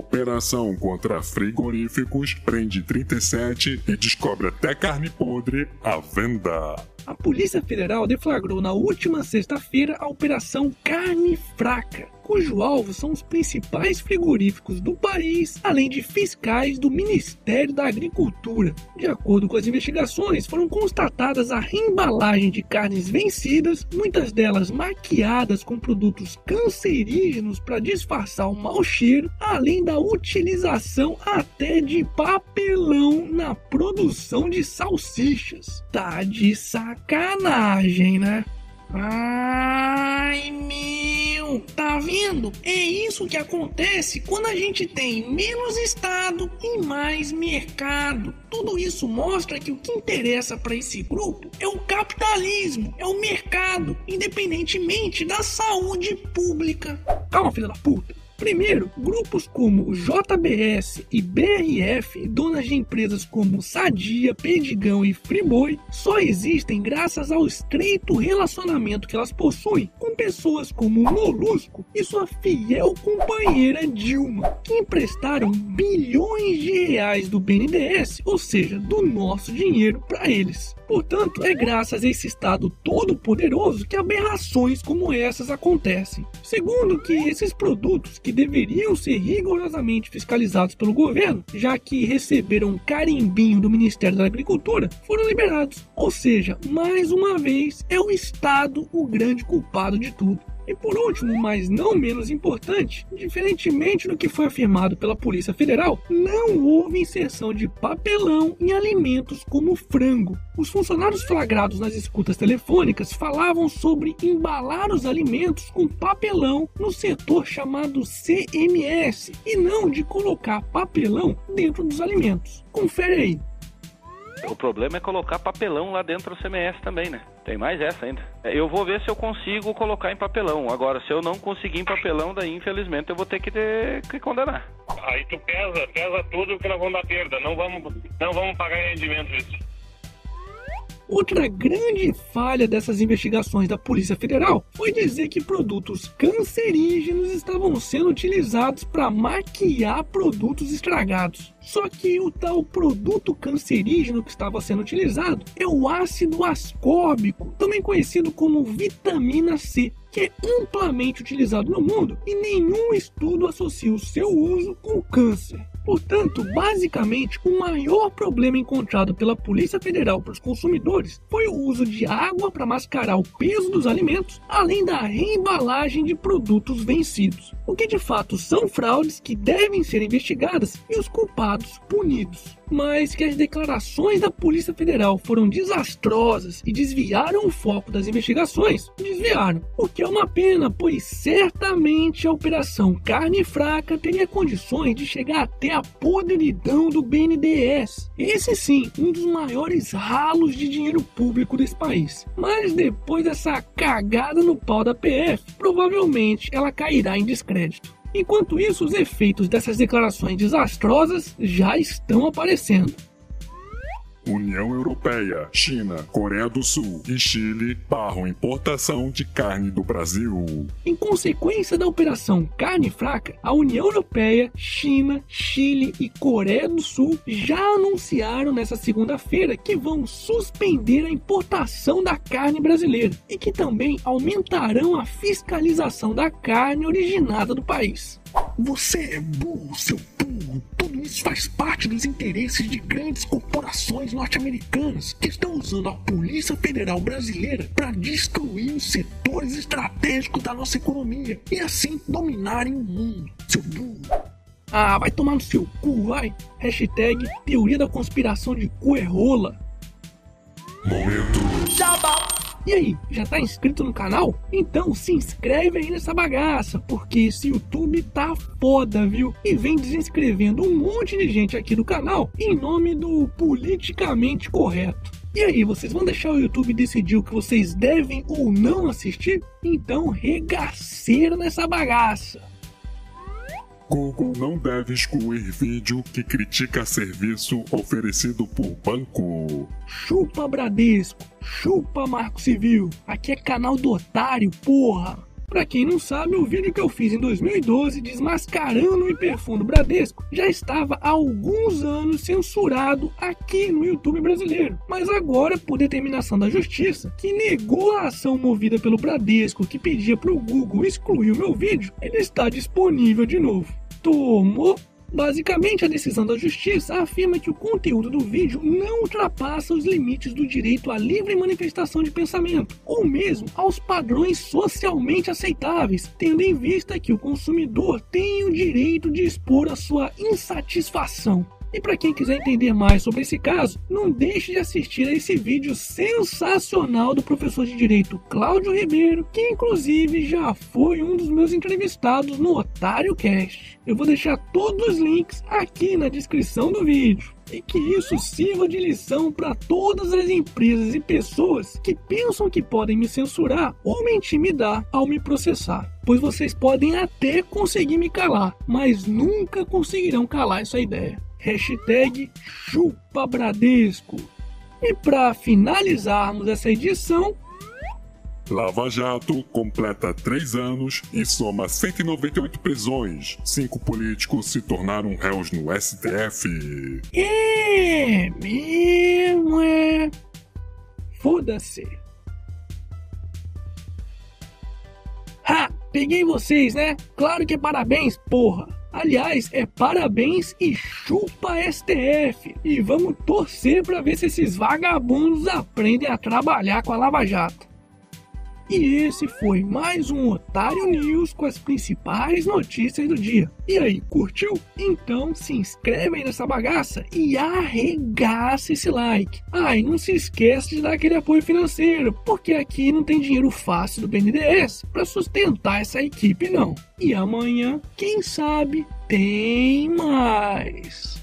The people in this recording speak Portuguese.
ん? Operação contra frigoríficos prende 37 e descobre até carne podre à venda. A Polícia Federal deflagrou na última sexta-feira a Operação Carne Fraca, cujo alvo são os principais frigoríficos do país, além de fiscais do Ministério da Agricultura. De acordo com as investigações, foram constatadas a reembalagem de carnes vencidas, muitas delas maquiadas com produtos cancerígenos para disfarçar o mau cheiro, além da utilização até de papelão na produção de salsichas. Tá de sacanagem, né? Ai meu, tá vendo? É isso que acontece quando a gente tem menos Estado e mais mercado. Tudo isso mostra que o que interessa para esse grupo é o capitalismo, é o mercado, independentemente da saúde pública. Calma, filha da puta. Primeiro, grupos como JBS e BRF, donas de empresas como Sadia, Perdigão e Friboi, só existem graças ao estreito relacionamento que elas possuem com pessoas como Molusco e sua fiel companheira Dilma, que emprestaram bilhões de reais do BNDES, ou seja, do nosso dinheiro, para eles. Portanto, é graças a esse Estado todo-poderoso que aberrações como essas acontecem. Segundo, que esses produtos que deveriam ser rigorosamente fiscalizados pelo governo, já que receberam um carimbinho do Ministério da Agricultura, foram liberados. Ou seja, mais uma vez, é o Estado o grande culpado de tudo. E por último, mas não menos importante, diferentemente do que foi afirmado pela Polícia Federal, não houve inserção de papelão em alimentos como frango. Os funcionários flagrados nas escutas telefônicas falavam sobre embalar os alimentos com papelão no setor chamado CMS e não de colocar papelão dentro dos alimentos. Confere aí. O problema é colocar papelão lá dentro do CMS também, né? Tem mais essa ainda. É, eu vou ver se eu consigo colocar em papelão. Agora, se eu não conseguir em papelão, daí infelizmente eu vou ter que, ter, que condenar. Aí tu pesa, pesa tudo que nós vamos dar perda. Não vamos, não vamos pagar rendimento isso. Outra grande falha dessas investigações da Polícia Federal foi dizer que produtos cancerígenos estavam sendo utilizados para maquiar produtos estragados. Só que o tal produto cancerígeno que estava sendo utilizado é o ácido ascórbico, também conhecido como vitamina C, que é amplamente utilizado no mundo e nenhum estudo associa o seu uso com câncer. Portanto, basicamente, o maior problema encontrado pela Polícia Federal para os consumidores foi o uso de água para mascarar o peso dos alimentos, além da reembalagem de produtos vencidos, o que de fato são fraudes que devem ser investigadas e os culpados punidos mas que as declarações da Polícia Federal foram desastrosas e desviaram o foco das investigações. Desviaram, o que é uma pena, pois certamente a Operação Carne Fraca teria condições de chegar até a podridão do BNDES. Esse sim, um dos maiores ralos de dinheiro público desse país. Mas depois dessa cagada no pau da PF, provavelmente ela cairá em descrédito. Enquanto isso, os efeitos dessas declarações desastrosas já estão aparecendo. União Europeia, China, Coreia do Sul e Chile barram importação de carne do Brasil. Em consequência da operação Carne Fraca, a União Europeia, China, Chile e Coreia do Sul já anunciaram nessa segunda-feira que vão suspender a importação da carne brasileira e que também aumentarão a fiscalização da carne originada do país. Você é burro, seu Tudo isso faz parte dos interesses de grandes corporações norte-americanas que estão usando a Polícia Federal Brasileira para destruir os setores estratégicos da nossa economia e assim dominarem o mundo, seu burro. Ah, vai tomar no seu cu, vai. Hashtag teoria da conspiração de cu é rola. Momento. Jabá. E aí, já tá inscrito no canal? Então se inscreve aí nessa bagaça, porque esse YouTube tá foda, viu? E vem desinscrevendo um monte de gente aqui do canal em nome do politicamente correto. E aí, vocês vão deixar o YouTube decidir o que vocês devem ou não assistir? Então regaceira nessa bagaça. Google não deve excluir vídeo que critica serviço oferecido por banco. Chupa Bradesco, chupa Marco Civil. Aqui é canal do otário, porra. Pra quem não sabe, o vídeo que eu fiz em 2012 desmascarando o hiperfundo Bradesco já estava há alguns anos censurado aqui no YouTube brasileiro. Mas agora, por determinação da justiça, que negou a ação movida pelo Bradesco que pedia pro Google excluir o meu vídeo, ele está disponível de novo. Tomou Basicamente, a decisão da justiça afirma que o conteúdo do vídeo não ultrapassa os limites do direito à livre manifestação de pensamento, ou mesmo aos padrões socialmente aceitáveis, tendo em vista que o consumidor tem o direito de expor a sua insatisfação. E para quem quiser entender mais sobre esse caso, não deixe de assistir a esse vídeo sensacional do professor de direito Cláudio Ribeiro, que inclusive já foi um dos meus entrevistados no Otário Cast. Eu vou deixar todos os links aqui na descrição do vídeo. E que isso sirva de lição para todas as empresas e pessoas que pensam que podem me censurar ou me intimidar ao me processar. Pois vocês podem até conseguir me calar, mas nunca conseguirão calar essa ideia hashtag Chupa Bradesco. E para finalizarmos essa edição, Lava Jato completa três anos e soma 198 prisões. Cinco políticos se tornaram réus no STF. É mesmo, é. Foda-se. Ha! Peguei vocês, né? Claro que é parabéns, porra! Aliás, é parabéns e chupa STF. E vamos torcer para ver se esses vagabundos aprendem a trabalhar com a Lava Jato. E esse foi mais um Otário News com as principais notícias do dia. E aí, curtiu? Então se inscreve aí nessa bagaça e arregaça esse like. Ah, e não se esqueça de dar aquele apoio financeiro, porque aqui não tem dinheiro fácil do BNDES para sustentar essa equipe não. E amanhã, quem sabe, tem mais.